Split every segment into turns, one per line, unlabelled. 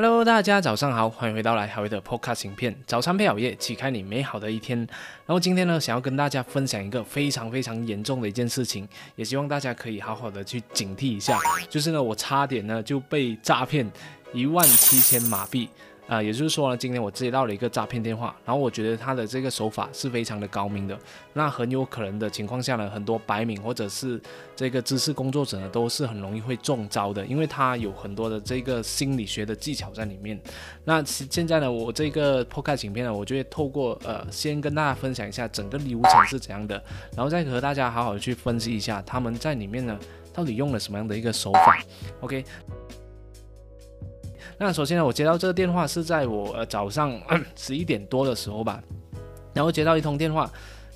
Hello，大家早上好，欢迎回到来海威的 Podcast 影片。早餐配好夜，启开你美好的一天。然后今天呢，想要跟大家分享一个非常非常严重的一件事情，也希望大家可以好好的去警惕一下。就是呢，我差点呢就被诈骗一万七千马币。啊，也就是说呢，今天我接到了一个诈骗电话，然后我觉得他的这个手法是非常的高明的，那很有可能的情况下呢，很多白领或者是这个知识工作者呢，都是很容易会中招的，因为他有很多的这个心理学的技巧在里面。那现在呢，我这个破开影片呢，我就会透过呃，先跟大家分享一下整个流程是怎样的，然后再和大家好好的去分析一下他们在里面呢，到底用了什么样的一个手法。OK。那首先呢，我接到这个电话是在我呃早上 十一点多的时候吧，然后接到一通电话，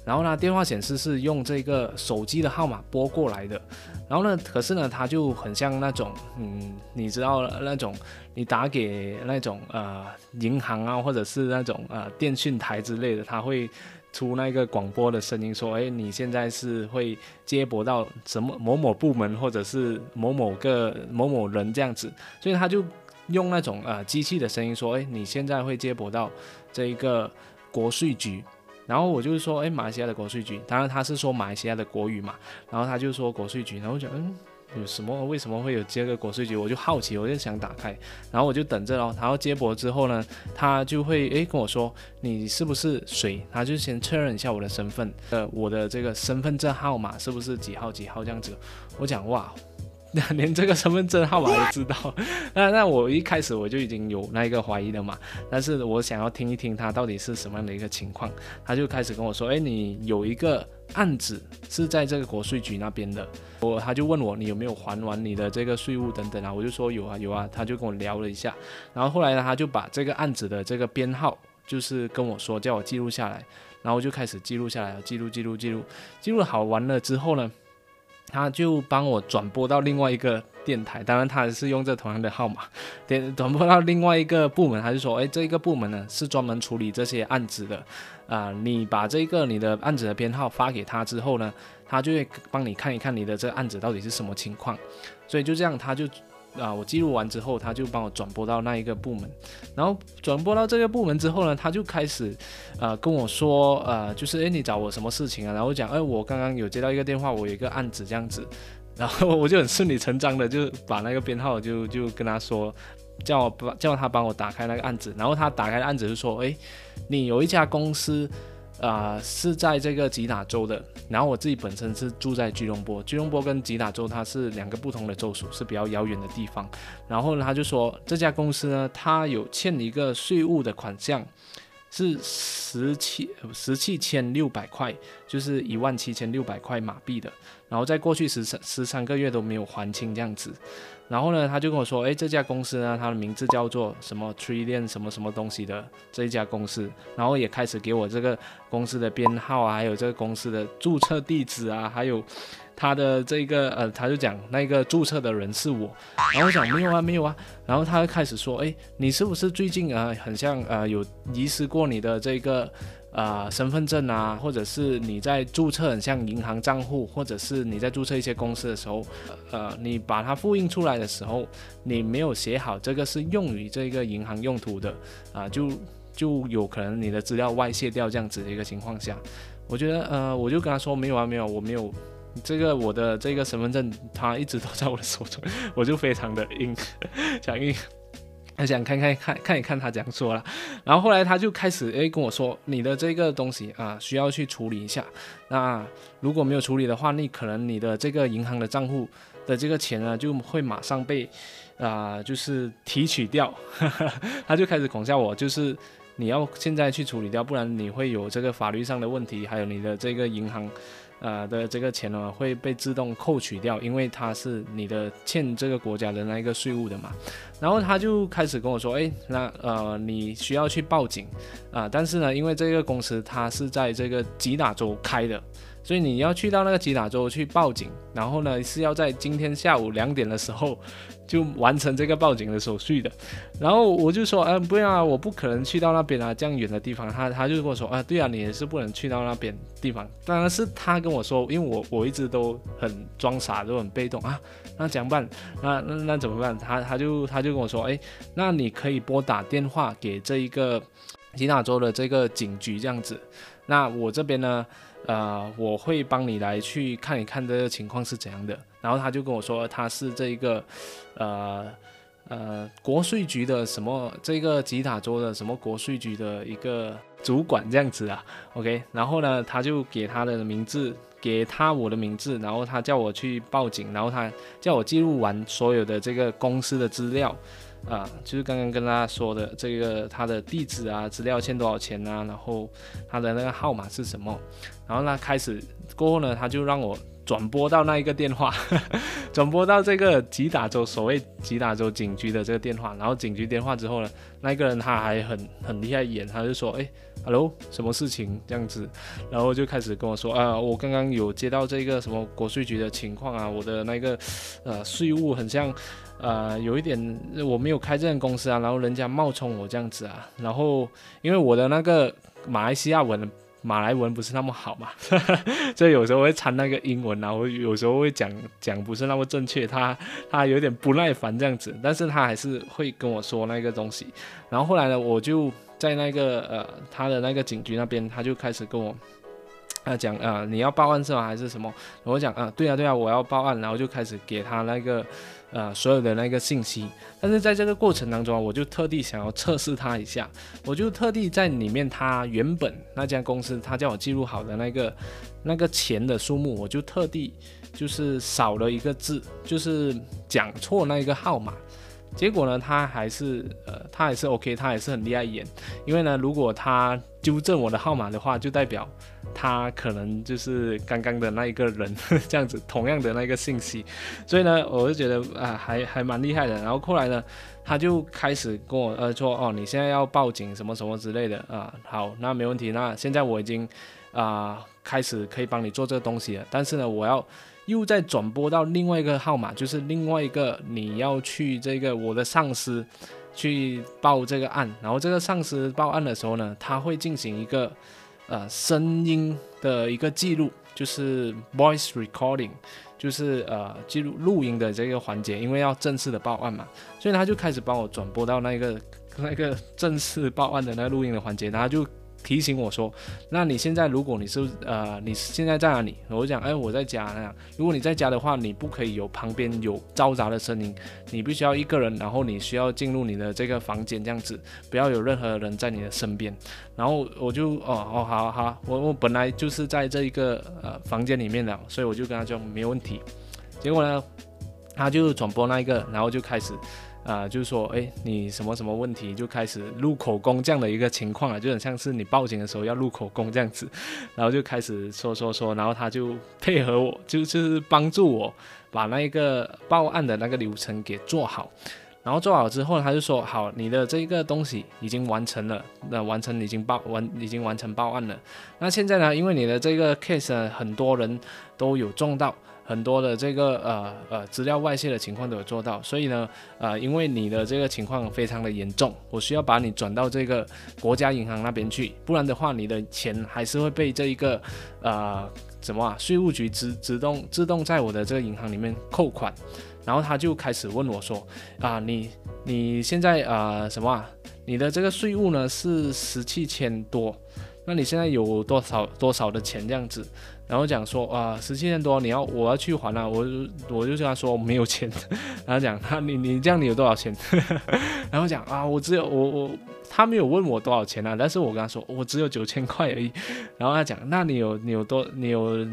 然后呢电话显示是用这个手机的号码拨过来的，然后呢可是呢它就很像那种嗯你知道那种你打给那种呃银行啊或者是那种呃电讯台之类的，它会出那个广播的声音说，哎你现在是会接驳到什么某某部门或者是某某个某某人这样子，所以他就。用那种呃机器的声音说，哎，你现在会接驳到这一个国税局，然后我就是说，哎，马来西亚的国税局，当然他是说马来西亚的国语嘛，然后他就说国税局，然后我讲，嗯，有什么？为什么会有接个国税局？我就好奇，我就想打开，然后我就等着咯，然后接驳之后呢，他就会哎跟我说，你是不是谁？他就先确认一下我的身份，呃，我的这个身份证号码是不是几号几号这样子？我讲哇。连这个身份证号码都知道，那那我一开始我就已经有那一个怀疑了嘛，但是我想要听一听他到底是什么样的一个情况，他就开始跟我说，哎，你有一个案子是在这个国税局那边的，我他就问我你有没有还完你的这个税务等等啊，我就说有啊有啊，他就跟我聊了一下，然后后来呢他就把这个案子的这个编号就是跟我说叫我记录下来，然后就开始记录下来，记录记录记录，记录好完了之后呢。他就帮我转播到另外一个电台，当然他还是用这同样的号码，点转播到另外一个部门，还是说，哎，这个部门呢是专门处理这些案子的，啊，你把这个你的案子的编号发给他之后呢，他就会帮你看一看你的这个案子到底是什么情况，所以就这样他就。啊，我记录完之后，他就帮我转播到那一个部门，然后转播到这个部门之后呢，他就开始，呃，跟我说，呃，就是，哎，你找我什么事情啊？然后讲，哎，我刚刚有接到一个电话，我有一个案子这样子，然后我就很顺理成章的就把那个编号就 就跟他说，叫我叫他帮我打开那个案子，然后他打开案子就说，哎，你有一家公司。啊，是在这个吉打州的。然后我自己本身是住在吉隆坡，吉隆坡跟吉打州它是两个不同的州属，是比较遥远的地方。然后呢，他就说这家公司呢，他有欠一个税务的款项，是十七十七千六百块，就是一万七千六百块马币的。然后在过去十三十三个月都没有还清这样子。然后呢，他就跟我说，哎，这家公司呢，它的名字叫做什么 Trillion 什么什么东西的这一家公司，然后也开始给我这个公司的编号啊，还有这个公司的注册地址啊，还有他的这个呃，他就讲那个注册的人是我，然后我讲没有啊，没有啊，然后他就开始说，哎，你是不是最近啊，很像呃有遗失过你的这个。啊，身份证啊，或者是你在注册像银行账户，或者是你在注册一些公司的时候，呃，你把它复印出来的时候，你没有写好这个是用于这个银行用途的，啊，就就有可能你的资料外泄掉这样子的一个情况下，我觉得，呃，我就跟他说没有啊，没有，我没有这个我的这个身份证，他一直都在我的手中，我就非常的硬，强硬。他想看看看看一看他怎样说了，然后后来他就开始诶跟我说，你的这个东西啊需要去处理一下。那如果没有处理的话，你可能你的这个银行的账户的这个钱呢就会马上被啊就是提取掉。他就开始恐吓我，就是你要现在去处理掉，不然你会有这个法律上的问题，还有你的这个银行。呃的这个钱呢会被自动扣取掉，因为它是你的欠这个国家的那一个税务的嘛。然后他就开始跟我说，哎，那呃你需要去报警啊，但是呢，因为这个公司它是在这个吉打州开的，所以你要去到那个吉打州去报警，然后呢是要在今天下午两点的时候就完成这个报警的手续的。然后我就说，嗯，不要啊，我不可能去到那边啊，这样远的地方。他他就跟我说，啊，对啊，你也是不能去到那边地方。当然是他跟我说，因为我我一直都很装傻，都很被动啊。那怎么办？那那那怎么办？他他就他就跟我说，哎，那你可以拨打电话给这一个吉打州的这个警局这样子。那我这边呢？呃，我会帮你来去看一看这个情况是怎样的。然后他就跟我说，他是这一个，呃呃，国税局的什么这个吉塔州的什么国税局的一个主管这样子啊。OK，然后呢，他就给他的名字，给他我的名字，然后他叫我去报警，然后他叫我记录完所有的这个公司的资料。啊，就是刚刚跟大家说的这个，他的地址啊，资料欠多少钱啊，然后他的那个号码是什么，然后呢，开始过后呢，他就让我转拨到那一个电话，转拨到这个吉打州所谓吉打州警局的这个电话，然后警局电话之后呢，那个人他还很很厉害演，他就说，哎，hello，什么事情这样子，然后就开始跟我说，啊，我刚刚有接到这个什么国税局的情况啊，我的那个呃税务很像。呃，有一点我没有开这间公司啊，然后人家冒充我这样子啊，然后因为我的那个马来西亚文、马来文不是那么好嘛，所以有时候会掺那个英文啊，我有时候会讲讲不是那么正确，他他有点不耐烦这样子，但是他还是会跟我说那个东西，然后后来呢，我就在那个呃他的那个警局那边，他就开始跟我。啊，讲啊，你要报案是吗？还是什么？我讲啊，对啊，对啊，我要报案，然后就开始给他那个呃所有的那个信息。但是在这个过程当中，我就特地想要测试他一下，我就特地在里面他原本那家公司他叫我记录好的那个那个钱的数目，我就特地就是少了一个字，就是讲错那一个号码。结果呢，他还是呃，他还是 OK，他还是很厉害演。因为呢，如果他纠正我的号码的话，就代表他可能就是刚刚的那一个人 这样子，同样的那个信息。所以呢，我就觉得啊，还还蛮厉害的。然后后来呢，他就开始跟我呃说，哦，你现在要报警什么什么之类的啊。好，那没问题。那现在我已经啊开始可以帮你做这个东西了。但是呢，我要。又再转播到另外一个号码，就是另外一个你要去这个我的上司去报这个案，然后这个上司报案的时候呢，他会进行一个呃声音的一个记录，就是 voice recording，就是呃记录录音的这个环节，因为要正式的报案嘛，所以他就开始帮我转播到那个那个正式报案的那录音的环节，然后就。提醒我说，那你现在如果你是呃，你现在在哪里？我讲，哎，我在家那样。如果你在家的话，你不可以有旁边有嘈杂的声音，你必须要一个人，然后你需要进入你的这个房间这样子，不要有任何人在你的身边。然后我就，哦哦，好好，我我本来就是在这一个呃房间里面的，所以我就跟他讲没问题。结果呢，他就转播那一个，然后就开始。啊，就是说，哎，你什么什么问题，就开始录口供这样的一个情况啊，就很像是你报警的时候要录口供这样子，然后就开始说说说，然后他就配合我，就就是帮助我把那一个报案的那个流程给做好，然后做好之后，他就说，好，你的这个东西已经完成了，那完成已经报完，已经完成报案了，那现在呢，因为你的这个 case 很多人都有中到。很多的这个呃呃资料外泄的情况都有做到，所以呢，呃，因为你的这个情况非常的严重，我需要把你转到这个国家银行那边去，不然的话，你的钱还是会被这一个呃什么啊税务局自自动自动在我的这个银行里面扣款，然后他就开始问我说啊，你你现在啊什么啊，你的这个税务呢是十七千多，那你现在有多少多少的钱这样子？然后讲说啊，十七千多，你要我要去还啊，我我就跟他说没有钱。然后讲他你你这样你有多少钱？然后讲啊，我只有我我他没有问我多少钱啊，但是我跟他说我只有九千块而已。然后他讲那你有你有多你有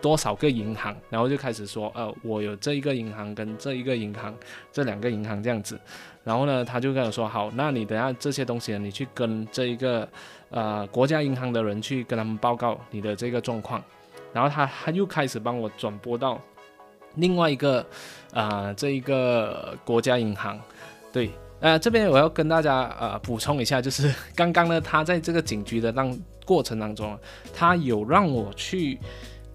多少个银行？然后就开始说呃我有这一个银行跟这一个银行这两个银行这样子。然后呢他就跟我说好，那你等下这些东西呢你去跟这一个呃国家银行的人去跟他们报告你的这个状况。然后他他又开始帮我转播到另外一个啊这一个国家银行，对，呃这边我要跟大家呃补充一下，就是 刚刚呢他在这个警局的当过程当中，他有让我去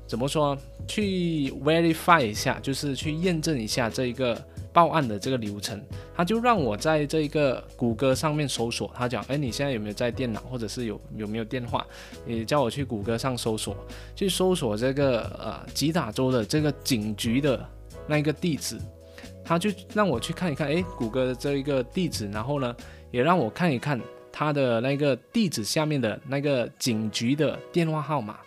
怎么说？去 verify 一下，就是去验证一下这一个报案的这个流程。他就让我在这个谷歌上面搜索，他讲，哎，你现在有没有在电脑，或者是有有没有电话？你叫我去谷歌上搜索，去搜索这个呃吉打州的这个警局的那个地址。他就让我去看一看，哎，谷歌的这一个地址，然后呢，也让我看一看他的那个地址下面的那个警局的电话号码。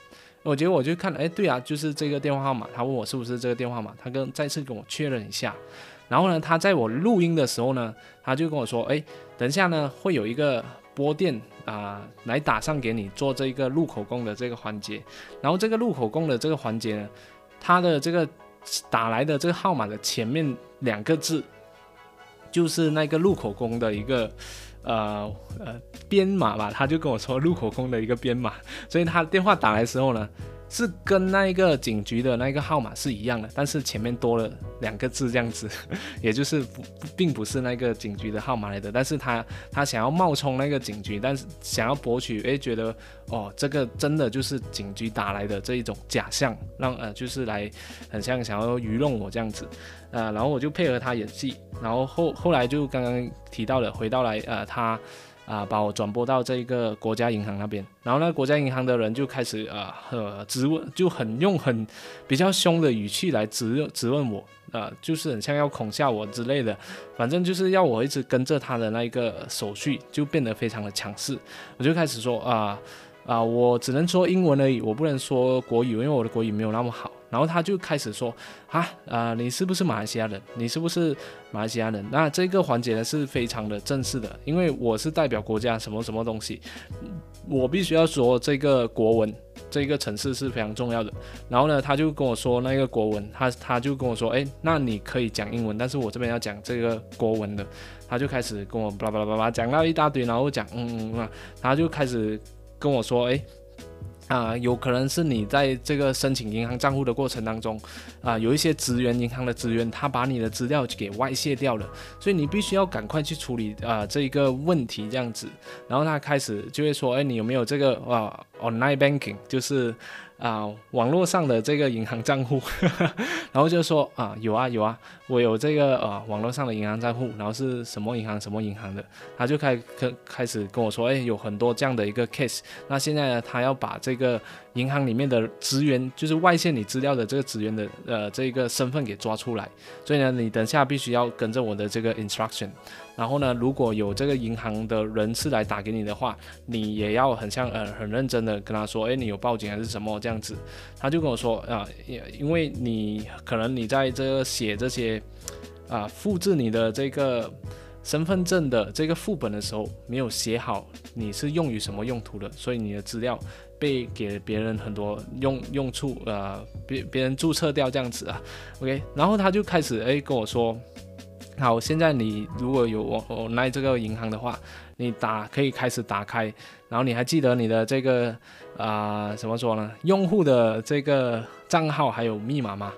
我觉得我就看，哎，对啊，就是这个电话号码。他问我是不是这个电话号码，他跟再次跟我确认一下。然后呢，他在我录音的时候呢，他就跟我说，哎，等一下呢会有一个拨电啊来打上给你做这个录口供的这个环节。然后这个录口供的这个环节呢，他的这个打来的这个号码的前面两个字，就是那个录口供的一个。呃呃，编码吧，他就跟我说入口供的一个编码，所以他电话打来的时候呢。是跟那一个警局的那个号码是一样的，但是前面多了两个字这样子，也就是不并不是那个警局的号码来的。但是他他想要冒充那个警局，但是想要博取诶觉得哦这个真的就是警局打来的这一种假象，让呃就是来很像想要愚弄我这样子，呃然后我就配合他演戏，然后后后来就刚刚提到了回到来呃他。啊，把我转拨到这个国家银行那边，然后那国家银行的人就开始啊，呃，质问，就很用很比较凶的语气来质质问我，啊，就是很像要恐吓我之类的，反正就是要我一直跟着他的那一个手续，就变得非常的强势。我就开始说啊啊，我只能说英文而已，我不能说国语，因为我的国语没有那么好。然后他就开始说啊啊，你是不是马来西亚人？你是不是马来西亚人？那这个环节呢是非常的正式的，因为我是代表国家什么什么东西，我必须要说这个国文，这个城市是非常重要的。然后呢，他就跟我说那个国文，他他就跟我说，哎，那你可以讲英文，但是我这边要讲这个国文的。他就开始跟我巴拉巴拉巴拉讲到一大堆，然后讲嗯嗯啊，他就开始跟我说，哎。啊，有可能是你在这个申请银行账户的过程当中，啊，有一些职员银行的职员，他把你的资料给外泄掉了，所以你必须要赶快去处理啊这一个问题这样子。然后他开始就会说，哎，你有没有这个啊 online banking，就是。啊，网络上的这个银行账户，然后就说啊，有啊有啊，我有这个呃网络上的银行账户，然后是什么银行什么银行的，他就开开开始跟我说，哎，有很多这样的一个 case，那现在呢，他要把这个银行里面的职员，就是外泄你资料的这个职员的呃这个身份给抓出来，所以呢，你等下必须要跟着我的这个 instruction。然后呢，如果有这个银行的人士来打给你的话，你也要很像呃很认真的跟他说，哎，你有报警还是什么这样这样子？他就跟我说啊，因因为你可能你在这个写这些啊复制你的这个身份证的这个副本的时候，没有写好你是用于什么用途的，所以你的资料被给别人很多用用处呃别别人注册掉这样子啊，OK，然后他就开始哎跟我说。好，现在你如果有我我来这个银行的话，你打可以开始打开，然后你还记得你的这个啊怎么说呢？用户的这个账号还有密码吗？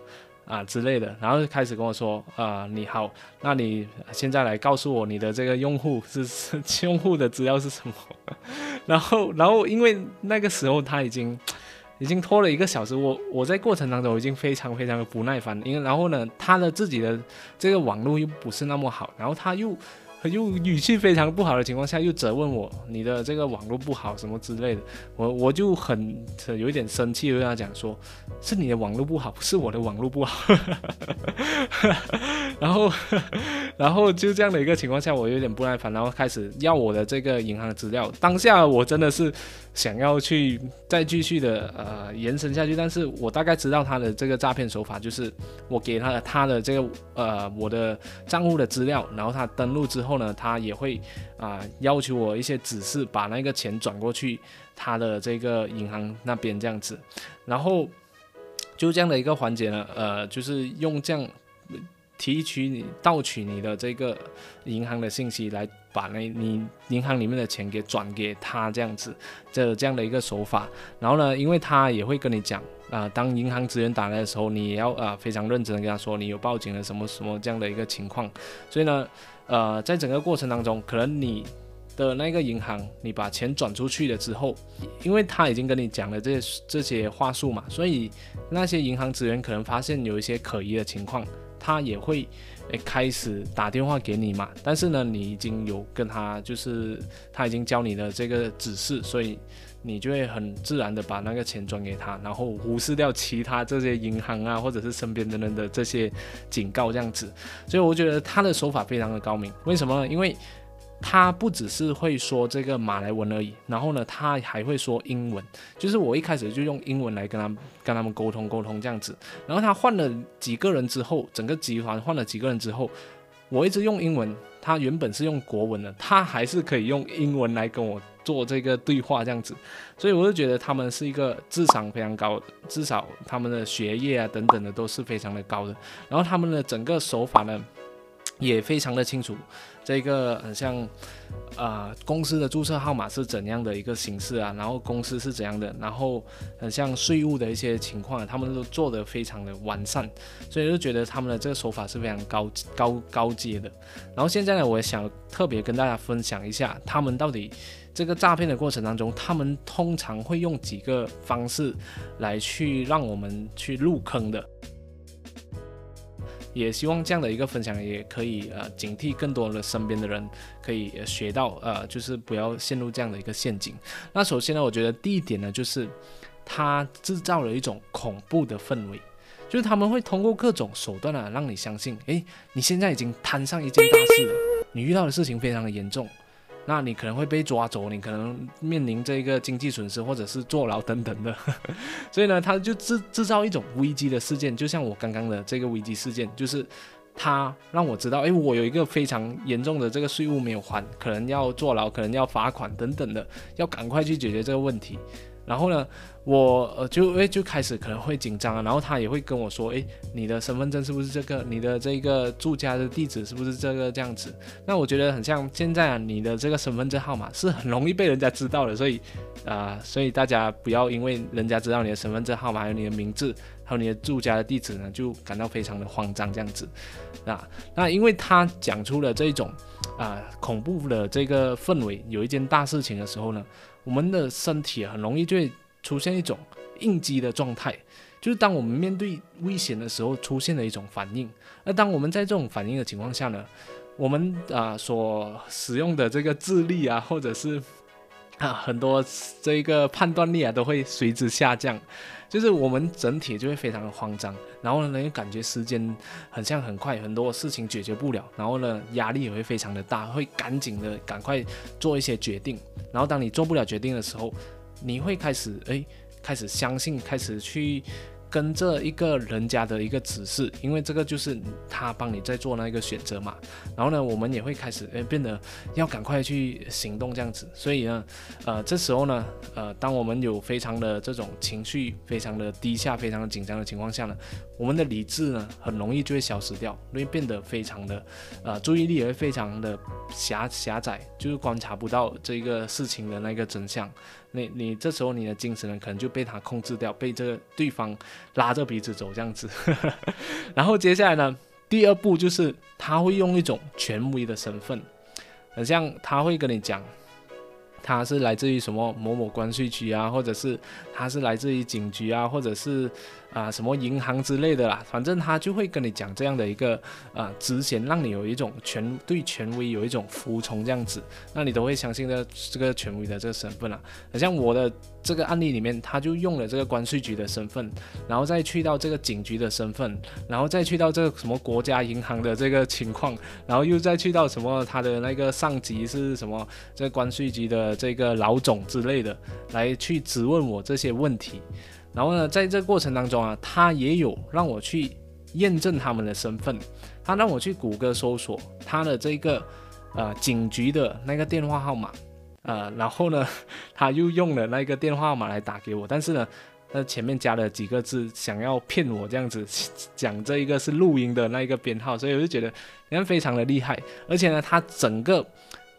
啊之类的，然后就开始跟我说啊你好，那你现在来告诉我你的这个用户是是 用户的资料是什么？然后然后因为那个时候他已经。已经拖了一个小时，我我在过程当中已经非常非常的不耐烦，因为然后呢，他的自己的这个网络又不是那么好，然后他又。又语气非常不好的情况下，又责问我你的这个网络不好什么之类的，我我就很有一点生气，就跟他讲说，是你的网络不好，不是我的网络不好。然后，然后就这样的一个情况下，我有点不耐烦，然后开始要我的这个银行资料。当下我真的是想要去再继续的呃延伸下去，但是我大概知道他的这个诈骗手法，就是我给他的他的这个呃我的账户的资料，然后他登录之后。后呢，他也会啊要求我一些指示，把那个钱转过去他的这个银行那边这样子，然后就这样的一个环节呢，呃，就是用这样提取你盗取你的这个银行的信息，来把那你银行里面的钱给转给他这样子，这这样的一个手法。然后呢，因为他也会跟你讲啊，当银行职员打来的时候，你也要啊非常认真的跟他说你有报警了什么什么这样的一个情况，所以呢。呃，在整个过程当中，可能你的那个银行，你把钱转出去了之后，因为他已经跟你讲了这这些话术嘛，所以那些银行职员可能发现有一些可疑的情况，他也会诶开始打电话给你嘛。但是呢，你已经有跟他就是他已经教你的这个指示，所以你就会很自然的把那个钱转给他，然后忽视掉其他这些银行啊或者是身边的人的这些警告这样子。所以我觉得他的手法非常的高明。为什么呢？因为他不只是会说这个马来文而已，然后呢，他还会说英文。就是我一开始就用英文来跟他跟他们沟通沟通这样子。然后他换了几个人之后，整个集团换了几个人之后，我一直用英文，他原本是用国文的，他还是可以用英文来跟我做这个对话这样子。所以我就觉得他们是一个智商非常高的，至少他们的学业啊等等的都是非常的高的。然后他们的整个手法呢，也非常的清楚。这个很像，呃，公司的注册号码是怎样的一个形式啊？然后公司是怎样的？然后很像税务的一些情况，他们都做得非常的完善，所以就觉得他们的这个手法是非常高高高阶的。然后现在呢，我也想特别跟大家分享一下，他们到底这个诈骗的过程当中，他们通常会用几个方式来去让我们去入坑的。也希望这样的一个分享也可以呃警惕更多的身边的人，可以学到呃就是不要陷入这样的一个陷阱。那首先呢，我觉得第一点呢，就是他制造了一种恐怖的氛围，就是他们会通过各种手段啊，让你相信，哎，你现在已经摊上一件大事了，你遇到的事情非常的严重。那你可能会被抓走，你可能面临这个经济损失，或者是坐牢等等的。所以呢，他就制制造一种危机的事件，就像我刚刚的这个危机事件，就是他让我知道，哎，我有一个非常严重的这个税务没有还，可能要坐牢，可能要罚款等等的，要赶快去解决这个问题。然后呢？我呃就诶就开始可能会紧张啊，然后他也会跟我说，诶，你的身份证是不是这个？你的这个住家的地址是不是这个这样子？那我觉得很像现在啊，你的这个身份证号码是很容易被人家知道的，所以啊，所以大家不要因为人家知道你的身份证号码、还有你的名字、还有你的住家的地址呢，就感到非常的慌张这样子啊。那因为他讲出了这种啊恐怖的这个氛围，有一件大事情的时候呢，我们的身体很容易就会。出现一种应激的状态，就是当我们面对危险的时候出现的一种反应。那当我们在这种反应的情况下呢，我们啊所使用的这个智力啊，或者是很多这一个判断力啊，都会随之下降。就是我们整体就会非常的慌张，然后呢，又感觉时间很像很快，很多事情解决不了，然后呢，压力也会非常的大，会赶紧的赶快做一些决定。然后当你做不了决定的时候，你会开始哎，开始相信，开始去。跟着一个人家的一个指示，因为这个就是他帮你在做那个选择嘛。然后呢，我们也会开始诶变得要赶快去行动这样子。所以呢，呃，这时候呢，呃，当我们有非常的这种情绪非常的低下、非常的紧张的情况下呢，我们的理智呢很容易就会消失掉，因为变得非常的呃注意力也会非常的狭狭窄，就是观察不到这个事情的那个真相。你你这时候你的精神呢可能就被他控制掉，被这个对方拉着鼻子走这样子。然后接下来呢，第二步就是他会用一种权威的身份，很像他会跟你讲，他是来自于什么某某关税局啊，或者是他是来自于警局啊，或者是。啊，什么银行之类的啦，反正他就会跟你讲这样的一个啊，职衔，让你有一种权对权威有一种服从这样子，那你都会相信的这个权威的这个身份啊。好像我的这个案例里面，他就用了这个关税局的身份，然后再去到这个警局的身份，然后再去到这个什么国家银行的这个情况，然后又再去到什么他的那个上级是什么这个关税局的这个老总之类的，来去质问我这些问题。然后呢，在这过程当中啊，他也有让我去验证他们的身份，他让我去谷歌搜索他的这个呃警局的那个电话号码，呃，然后呢，他又用了那个电话号码来打给我，但是呢，那前面加了几个字，想要骗我这样子讲这一个是录音的那一个编号，所以我就觉得人家非常的厉害，而且呢，他整个。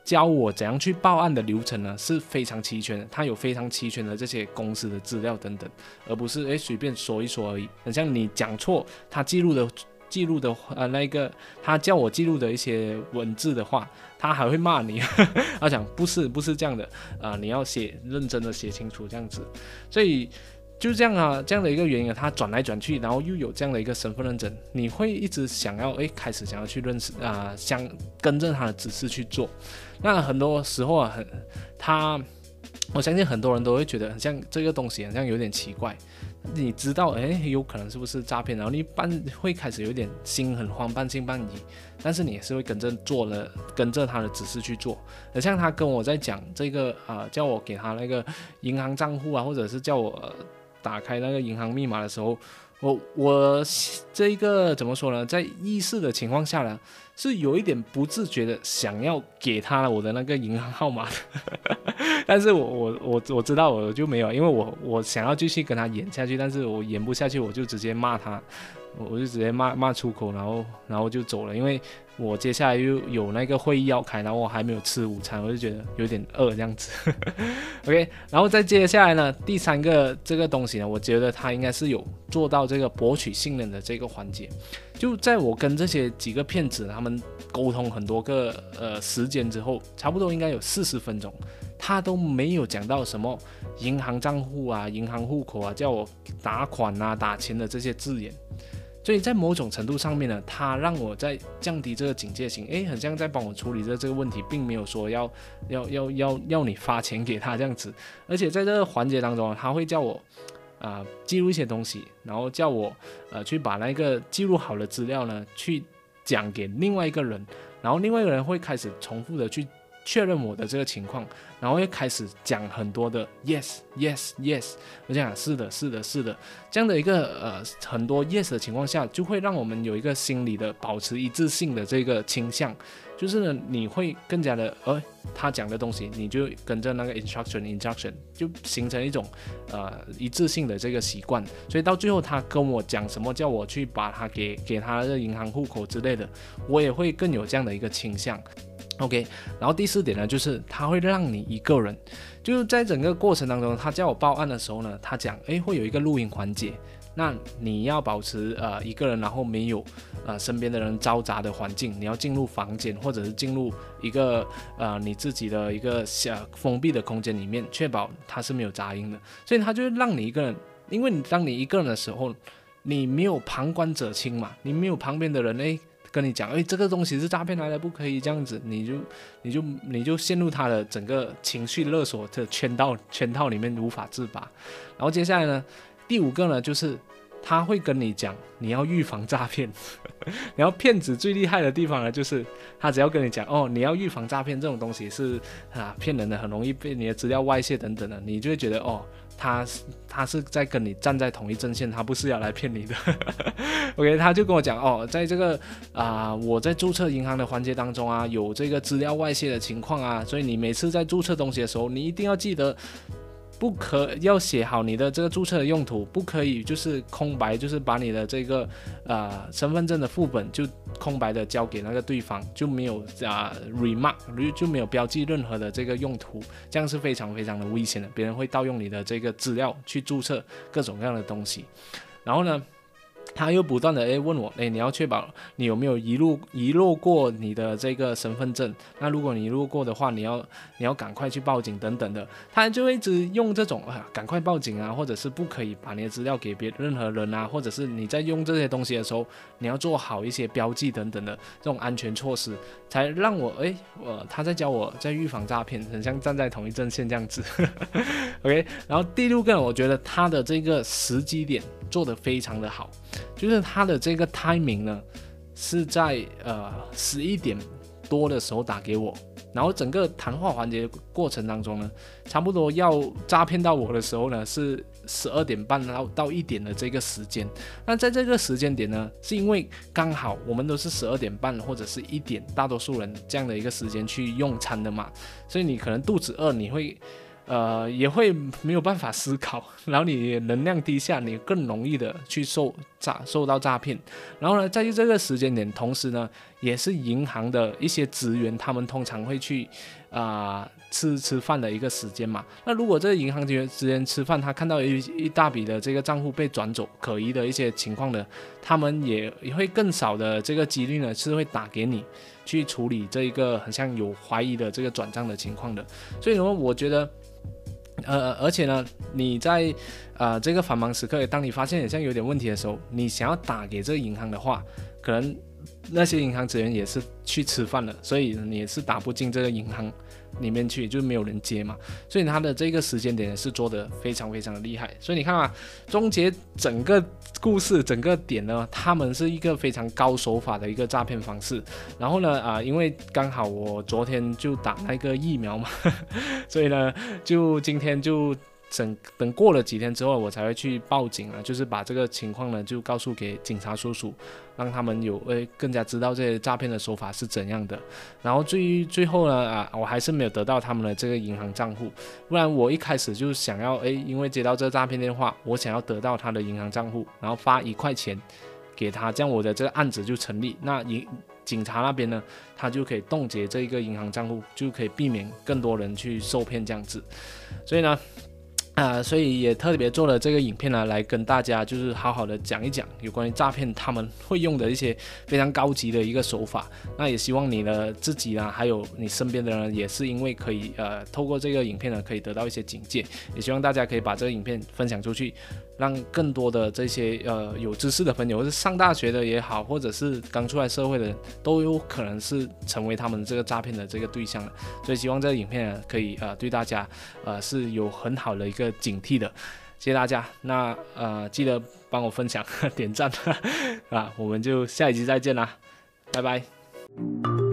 教我怎样去报案的流程呢？是非常齐全的，它有非常齐全的这些公司的资料等等，而不是诶随便说一说而已。很像你讲错，他记录的记录的呃那个他叫我记录的一些文字的话，他还会骂你。他讲不是不是这样的啊，你要写认真的写清楚这样子。所以就这样啊，这样的一个原因啊，他转来转去，然后又有这样的一个身份认证，你会一直想要诶，开始想要去认识啊，想跟着他的指示去做。那很多时候啊，很他。我相信很多人都会觉得很像这个东西，好像有点奇怪。你知道，哎，有可能是不是诈骗？然后你半会开始有点心很慌，半信半疑。但是你也是会跟着做了，跟着他的指示去做。很像他跟我在讲这个啊，叫我给他那个银行账户啊，或者是叫我打开那个银行密码的时候，我我这一个怎么说呢？在意识的情况下呢？是有一点不自觉的想要给他我的那个银行号码，但是我我我我知道我就没有，因为我我想要继续跟他演下去，但是我演不下去，我就直接骂他，我就直接骂骂出口，然后然后就走了，因为。我接下来又有那个会议要开，然后我还没有吃午餐，我就觉得有点饿这样子。OK，然后再接下来呢，第三个这个东西呢，我觉得他应该是有做到这个博取信任的这个环节。就在我跟这些几个骗子他们沟通很多个呃时间之后，差不多应该有四十分钟，他都没有讲到什么银行账户啊、银行户口啊、叫我打款啊、打钱的这些字眼。所以在某种程度上面呢，他让我在降低这个警戒心，诶，很像在帮我处理这这个问题，并没有说要要要要要你发钱给他这样子。而且在这个环节当中，他会叫我啊记录一些东西，然后叫我呃去把那个记录好的资料呢去讲给另外一个人，然后另外一个人会开始重复的去。确认我的这个情况，然后又开始讲很多的 yes yes yes，我讲是的是的是的，这样的一个呃很多 yes 的情况下，就会让我们有一个心理的保持一致性的这个倾向，就是呢你会更加的呃他讲的东西，你就跟着那个 instruction instruction 就形成一种呃一致性的这个习惯，所以到最后他跟我讲什么叫我去把他给给他的银行户口之类的，我也会更有这样的一个倾向。OK，然后第四点呢，就是他会让你一个人，就是在整个过程当中，他叫我报案的时候呢，他讲，诶，会有一个录音环节，那你要保持呃一个人，然后没有呃身边的人嘈杂的环境，你要进入房间或者是进入一个呃你自己的一个小封闭的空间里面，确保它是没有杂音的，所以他就让你一个人，因为你当你一个人的时候，你没有旁观者清嘛，你没有旁边的人，诶。跟你讲，哎，这个东西是诈骗来的，不可以这样子，你就，你就，你就陷入他的整个情绪勒索的圈套圈套里面无法自拔。然后接下来呢，第五个呢，就是他会跟你讲，你要预防诈骗。然后骗子最厉害的地方呢，就是他只要跟你讲，哦，你要预防诈骗这种东西是啊骗人的，很容易被你的资料外泄等等的，你就会觉得，哦。他他是在跟你站在同一阵线，他不是要来骗你的。OK，他就跟我讲哦，在这个啊，我在注册银行的环节当中啊，有这个资料外泄的情况啊，所以你每次在注册东西的时候，你一定要记得。不可要写好你的这个注册的用途，不可以就是空白，就是把你的这个呃身份证的副本就空白的交给那个对方，就没有啊 remark 就没有标记任何的这个用途，这样是非常非常的危险的，别人会盗用你的这个资料去注册各种各样的东西，然后呢？他又不断的诶问我，诶，你要确保你有没有遗落遗落过你的这个身份证？那如果你遗落过的话，你要你要赶快去报警等等的。他就一直用这种啊，赶快报警啊，或者是不可以把你的资料给别任何人啊，或者是你在用这些东西的时候，你要做好一些标记等等的这种安全措施，才让我诶，我他在教我在预防诈骗，很像站在同一阵线这样子。OK，然后第六个，我觉得他的这个时机点做得非常的好。就是他的这个 timing 呢，是在呃十一点多的时候打给我，然后整个谈话环节过程当中呢，差不多要诈骗到我的时候呢，是十二点半到到一点的这个时间。那在这个时间点呢，是因为刚好我们都是十二点半或者是一点，大多数人这样的一个时间去用餐的嘛，所以你可能肚子饿，你会。呃，也会没有办法思考，然后你能量低下，你更容易的去受诈受到诈骗。然后呢，在这个时间点，同时呢，也是银行的一些职员，他们通常会去啊吃吃饭的一个时间嘛。那如果这个银行职员之间吃饭，他看到一一大笔的这个账户被转走，可疑的一些情况呢，他们也也会更少的这个几率呢是会打给你去处理这一个很像有怀疑的这个转账的情况的。所以呢，我觉得。呃，而且呢，你在呃这个繁忙时刻，当你发现好像有点问题的时候，你想要打给这个银行的话，可能那些银行职员也是去吃饭了，所以你是打不进这个银行。里面去就没有人接嘛，所以他的这个时间点是做的非常非常的厉害。所以你看啊，终结整个故事整个点呢，他们是一个非常高手法的一个诈骗方式。然后呢，啊，因为刚好我昨天就打那个疫苗嘛，所以呢，就今天就。等等过了几天之后，我才会去报警啊，就是把这个情况呢就告诉给警察叔叔，让他们有诶更加知道这些诈骗的手法是怎样的。然后最最后呢啊，我还是没有得到他们的这个银行账户，不然我一开始就想要诶，因为接到这诈骗电话，我想要得到他的银行账户，然后发一块钱给他，这样我的这个案子就成立。那银警察那边呢，他就可以冻结这一个银行账户，就可以避免更多人去受骗这样子。所以呢。啊，所以也特别做了这个影片呢，来跟大家就是好好的讲一讲有关于诈骗他们会用的一些非常高级的一个手法。那也希望你的自己呢，还有你身边的人，也是因为可以呃透过这个影片呢，可以得到一些警戒。也希望大家可以把这个影片分享出去。让更多的这些呃有知识的朋友，或是上大学的也好，或者是刚出来社会的人，都有可能是成为他们这个诈骗的这个对象了。所以希望这个影片可以呃对大家呃是有很好的一个警惕的。谢谢大家，那呃记得帮我分享点赞 啊，我们就下一集再见啦，拜拜。